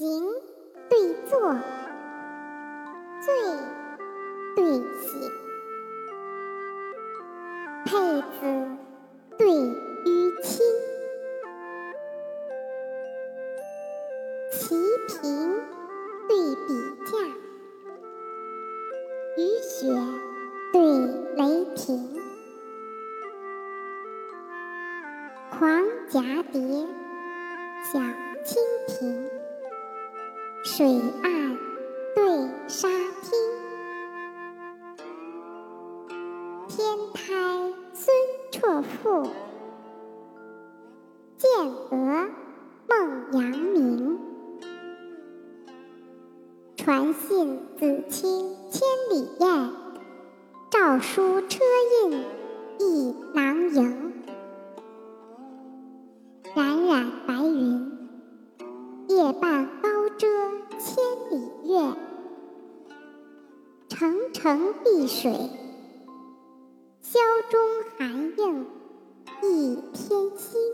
行对坐，醉对醒，佩子对淤青，齐平对比价，雨雪对雷霆，狂蛱蝶，小蜻蜓，水岸对沙汀，天台孙绰赋，建娥孟阳明，传信子卿千里雁，诏书车印一囊萤。冉冉白云，夜半高月澄澄碧水霄中寒映一天星。